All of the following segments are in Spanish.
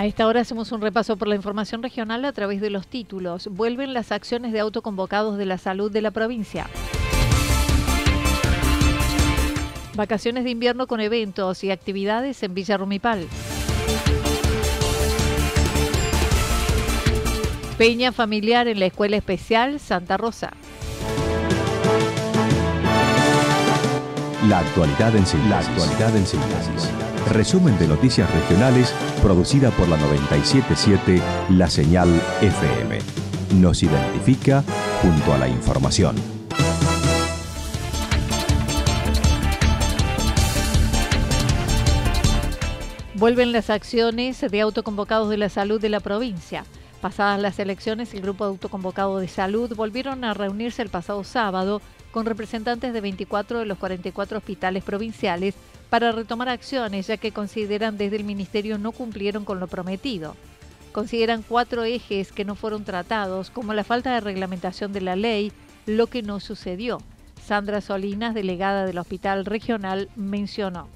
A esta hora hacemos un repaso por la información regional a través de los títulos. Vuelven las acciones de autoconvocados de la salud de la provincia. Vacaciones de invierno con eventos y actividades en Villa Rumipal. Peña familiar en la Escuela Especial Santa Rosa. La actualidad en síntesis. La. Resumen de noticias regionales producida por la 977 La Señal FM. Nos identifica junto a la información. Vuelven las acciones de autoconvocados de la salud de la provincia. Pasadas las elecciones, el grupo de autoconvocados de salud volvieron a reunirse el pasado sábado con representantes de 24 de los 44 hospitales provinciales para retomar acciones, ya que consideran desde el Ministerio no cumplieron con lo prometido. Consideran cuatro ejes que no fueron tratados, como la falta de reglamentación de la ley, lo que no sucedió. Sandra Solinas, delegada del Hospital Regional, mencionó.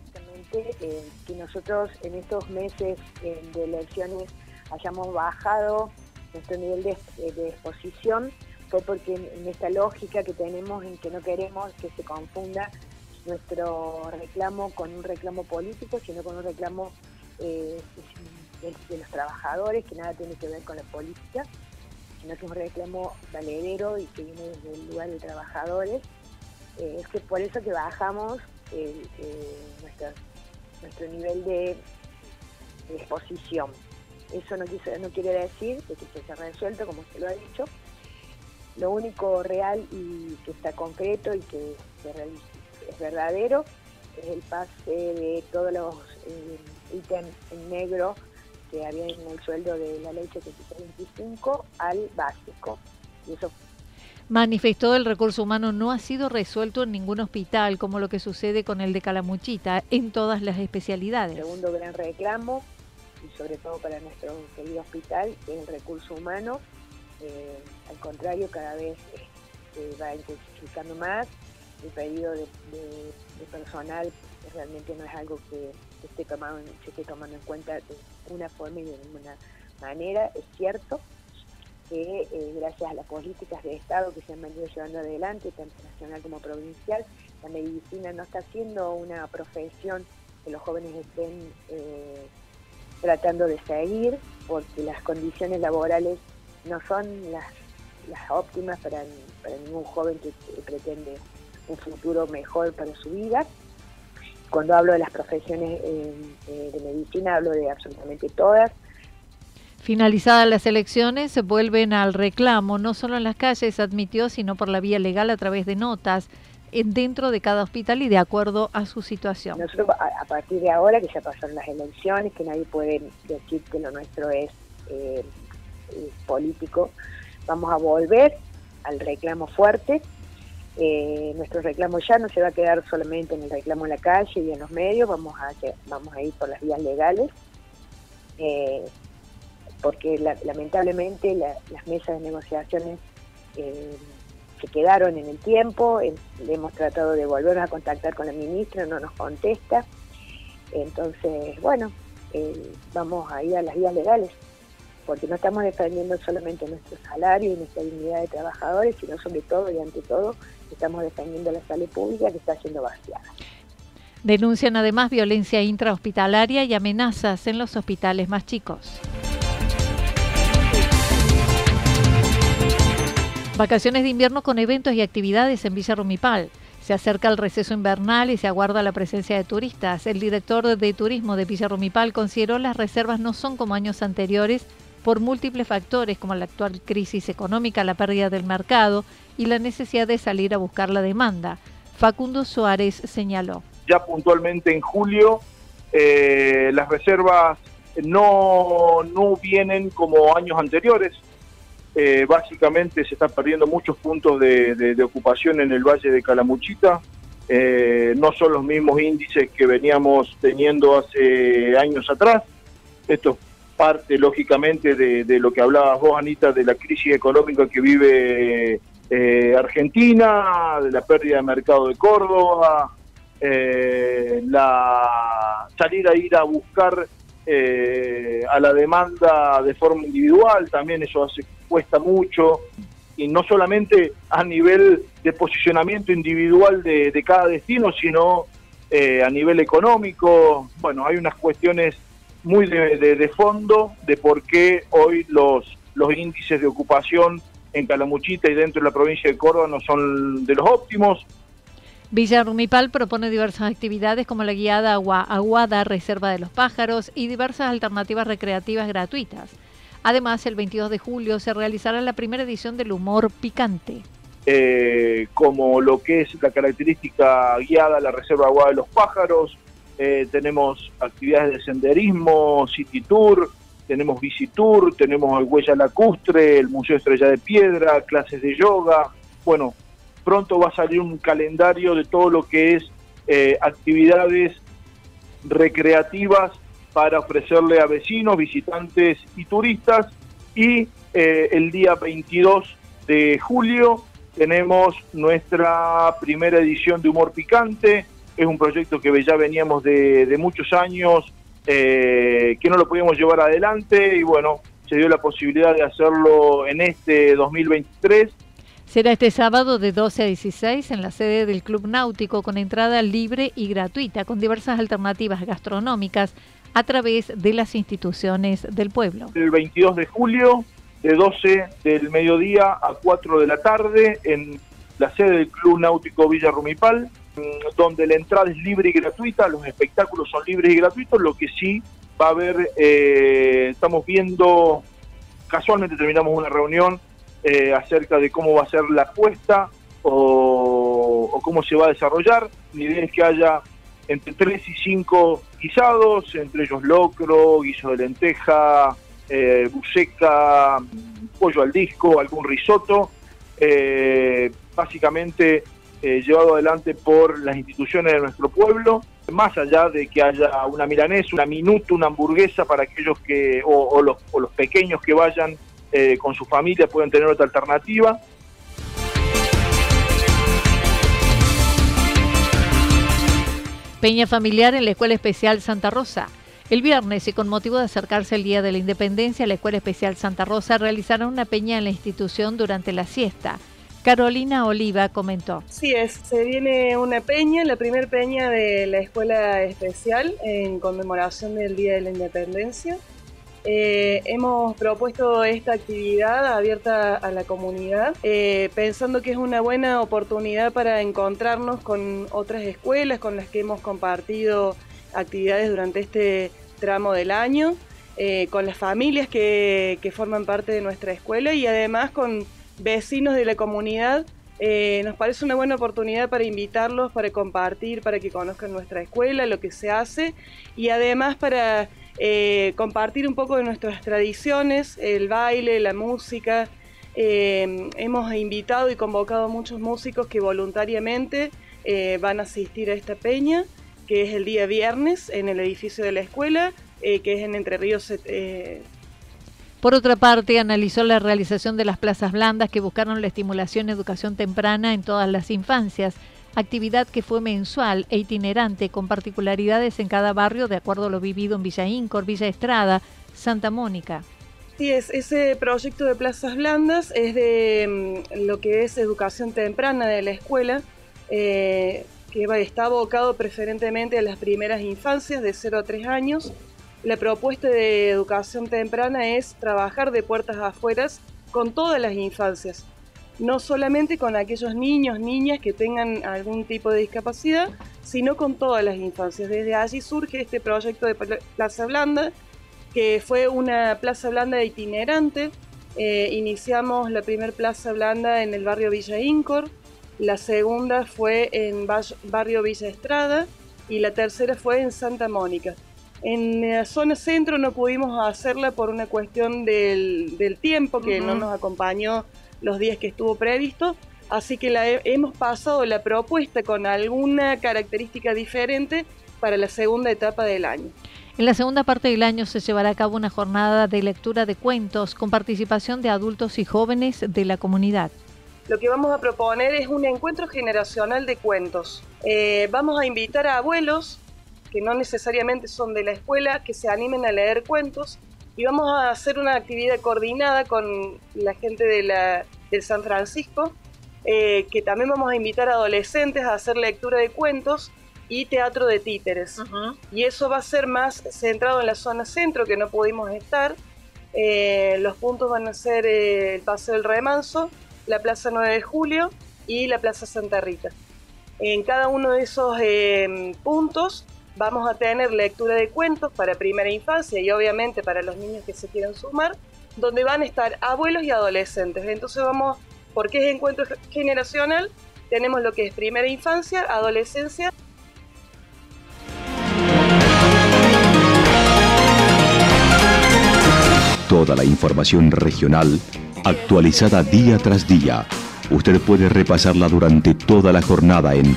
Eh, que nosotros en estos meses eh, de elecciones hayamos bajado nuestro nivel de, de exposición fue porque en esta lógica que tenemos en que no queremos que se confunda nuestro reclamo con un reclamo político, sino con un reclamo eh, de, los trabajadores, que nada tiene que ver con la política, sino que es un reclamo valedero y que viene desde el lugar de trabajadores. Eh, es que por eso que bajamos eh, nuestro nivel de, exposición. Eso no, no quiere decir que se haya resuelto, como se lo ha dicho. Lo único real y que está concreto y que se realiza es verdadero, es el pase de todos los eh, ítems en negro que había en el sueldo de la ley 725 al básico. Y eso Manifestó el recurso humano no ha sido resuelto en ningún hospital, como lo que sucede con el de Calamuchita, en todas las especialidades. segundo gran reclamo, y sobre todo para nuestro querido hospital, el recurso humano. Eh, al contrario, cada vez eh, va intensificando más el pedido de, personal realmente no es algo que esté tomado, se esté tomando en cuenta de una forma y de ninguna manera. Es cierto que eh, gracias a las políticas de Estado que se han venido llevando adelante, tanto nacional como provincial, la medicina no está siendo una profesión que los jóvenes estén eh, tratando de seguir, porque las condiciones laborales no son las, las óptimas para, para ningún joven que pretende un futuro mejor para su vida. Cuando hablo de las profesiones eh, eh, de medicina, hablo de absolutamente todas. Finalizadas las elecciones, se vuelven al reclamo, no solo en las calles, admitió, sino por la vía legal a través de notas dentro de cada hospital y de acuerdo a su situación. Nosotros, a, partir de ahora, que ya pasaron las elecciones, que nadie puede decir que lo nuestro es eh, político, vamos a volver al reclamo fuerte eh, nuestro reclamo ya no se va a quedar solamente en el reclamo en la calle y en los medios, vamos a, vamos a ir por las vías legales, eh, porque lamentablemente las mesas de negociaciones eh, se quedaron en el tiempo, hemos tratado de volver a contactar con la ministra, no nos contesta, entonces, bueno, vamos a ir a las vías legales porque no estamos defendiendo solamente nuestro salario y nuestra dignidad de trabajadores, sino sobre todo y ante todo estamos defendiendo la salud pública que está siendo vaciada. Denuncian además violencia intrahospitalaria y amenazas en los hospitales más chicos. Vacaciones de invierno con eventos y actividades en Villa Rumipal. Se acerca el receso invernal y se aguarda la presencia de turistas. El director de turismo de Villa Rumipal consideró las reservas no son como años anteriores por múltiples factores como la actual crisis económica, la pérdida del mercado y la necesidad de salir a buscar la demanda. Facundo Suárez señaló. Ya puntualmente en julio eh, las reservas no, no vienen como años anteriores. Eh, básicamente se están perdiendo muchos puntos de, ocupación en el Valle de Calamuchita. Eh, no son los mismos índices que veníamos teniendo hace años atrás. Esto es parte, lógicamente, de, lo que hablabas vos, Anita, de la crisis económica que vive eh, Argentina, de la pérdida de mercado de Córdoba, la salir a ir a buscar a la demanda de forma individual, también eso hace cuesta mucho, y no solamente a nivel de posicionamiento individual de, cada destino, sino eh, a nivel económico. Bueno, hay unas cuestiones muy de, fondo de por qué hoy los, los índices de ocupación en Calamuchita y dentro de la provincia de Córdoba no son de los óptimos. Villa Rumipal propone diversas actividades como la guiada agua, Aguada, Reserva de los Pájaros y diversas alternativas recreativas gratuitas. Además, el 22 de julio se realizará la primera edición del humor picante. Eh, como lo que es la característica guiada, la Reserva Agua de los Pájaros, eh, tenemos actividades de senderismo, city tour, tenemos bici tour, tenemos el Huella Lacustre, el Museo Estrella de Piedra, clases de yoga. Bueno, pronto va a salir un calendario de todo lo que es eh, actividades recreativas para ofrecerle a vecinos, visitantes y turistas. Y eh, el día 22 de julio tenemos nuestra primera edición de Humor Picante. Es un proyecto que ya veníamos de, muchos años, eh, que no lo podíamos llevar adelante y bueno, se dio la posibilidad de hacerlo en este 2023. Será este sábado de 12 a 16 en la sede del Club Náutico con entrada libre y gratuita, con diversas alternativas gastronómicas a través de las instituciones del pueblo. El 22 de julio, de 12 del mediodía a 4 de la tarde, en la sede del Club Náutico Villa Rumipal, donde la entrada es libre y gratuita, los espectáculos son libres y gratuitos, lo que sí va a haber, eh, estamos viendo, casualmente terminamos una reunión eh, acerca de cómo va a ser la apuesta o, cómo se va a desarrollar. Mi idea es que haya entre 3 y 5 guisados, entre ellos locro, guiso de lenteja, eh, buceca, pollo al disco, algún risotto, básicamente eh, llevado adelante por las instituciones de nuestro pueblo, más allá de que haya una milanesa, una minuta, una hamburguesa para aquellos que, o, los, o los pequeños que vayan eh, con su familia pueden tener otra alternativa. Peña familiar en la Escuela Especial Santa Rosa. El viernes y con motivo de acercarse el Día de la Independencia, la Escuela Especial Santa Rosa realizará una peña en la institución durante la siesta. Carolina Oliva comentó. Sí, es, se viene una peña, la primera peña de la Escuela Especial en conmemoración del Día de la Independencia. Eh, hemos propuesto esta actividad abierta a la comunidad, eh, pensando que es una buena oportunidad para encontrarnos con otras escuelas con las que hemos compartido actividades durante este tramo del año, eh, con las familias que, forman parte de nuestra escuela y además con vecinos de la comunidad. nos parece una buena oportunidad para invitarlos, para compartir, para que conozcan nuestra escuela, lo que se hace y además para eh, compartir un poco de nuestras tradiciones, el baile, la música. Eh, hemos invitado y convocado a muchos músicos que voluntariamente eh, van a asistir a esta peña, que es el día viernes en el edificio de la escuela, que es en Entre Ríos. Por otra parte, analizó la realización de las plazas blandas que buscaron la estimulación y educación temprana en todas las infancias actividad que fue mensual e itinerante con particularidades en cada barrio de acuerdo a lo vivido en Villa Incor, Villa Estrada, Santa Mónica. Sí, es, ese proyecto de plazas blandas es de mm, lo que es educación temprana de la escuela, eh, que está abocado preferentemente a las primeras infancias de 0 a 3 años. La propuesta de educación temprana es trabajar de puertas afuera con todas las infancias, no solamente con aquellos niños, niñas que tengan algún tipo de discapacidad, sino con todas las infancias. Desde allí surge este proyecto de Plaza Blanda, que fue una plaza blanda itinerante. Eh, iniciamos la primera plaza blanda en el barrio Villa Incor, la segunda fue en barrio Villa Estrada y la tercera fue en Santa Mónica. En la zona centro no pudimos hacerla por una cuestión del, tiempo que no nos acompañó los días que estuvo previsto, así que la hemos pasado la propuesta con alguna característica diferente para la segunda etapa del año. En la segunda parte del año se llevará a cabo una jornada de lectura de cuentos con participación de adultos y jóvenes de la comunidad. Lo que vamos a proponer es un encuentro generacional de cuentos. Eh, vamos a invitar a abuelos, que no necesariamente son de la escuela, que se animen a leer cuentos y vamos a hacer una actividad coordinada con la gente de la, del San Francisco, eh, que también vamos a invitar a adolescentes a hacer lectura de cuentos y teatro de títeres. Y eso va a ser más centrado en la zona centro, que no pudimos estar. Eh, los puntos van a ser eh, el Paseo del Remanso, la Plaza 9 de Julio y la Plaza Santa Rita. En cada uno de esos eh, puntos vamos a tener lectura de cuentos para primera infancia y obviamente para los niños que se quieran sumar, donde van a estar abuelos y adolescentes. Entonces vamos, porque es encuentro generacional, tenemos lo que es primera infancia, adolescencia Toda la información regional actualizada día tras día. Usted puede repasarla durante toda la jornada en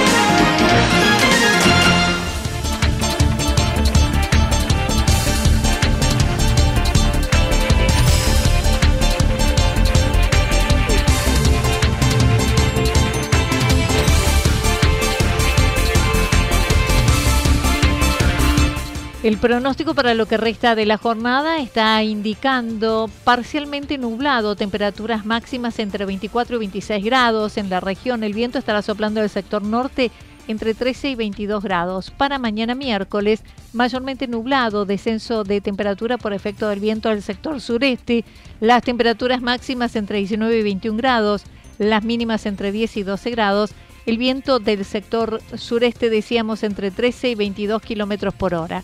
El pronóstico para lo que resta de la jornada está indicando parcialmente nublado, temperaturas máximas entre 24 y 26 grados en la región. El viento estará soplando del sector norte entre 13 y 22 grados. Para mañana miércoles, mayormente nublado, descenso de temperatura por efecto del viento del sector sureste. Las temperaturas máximas entre 19 y 21 grados, las mínimas entre 10 y 12 grados. El viento del sector sureste, decíamos, entre 13 y 22 kilómetros por hora.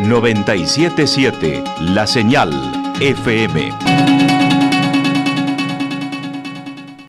977 La Señal FM.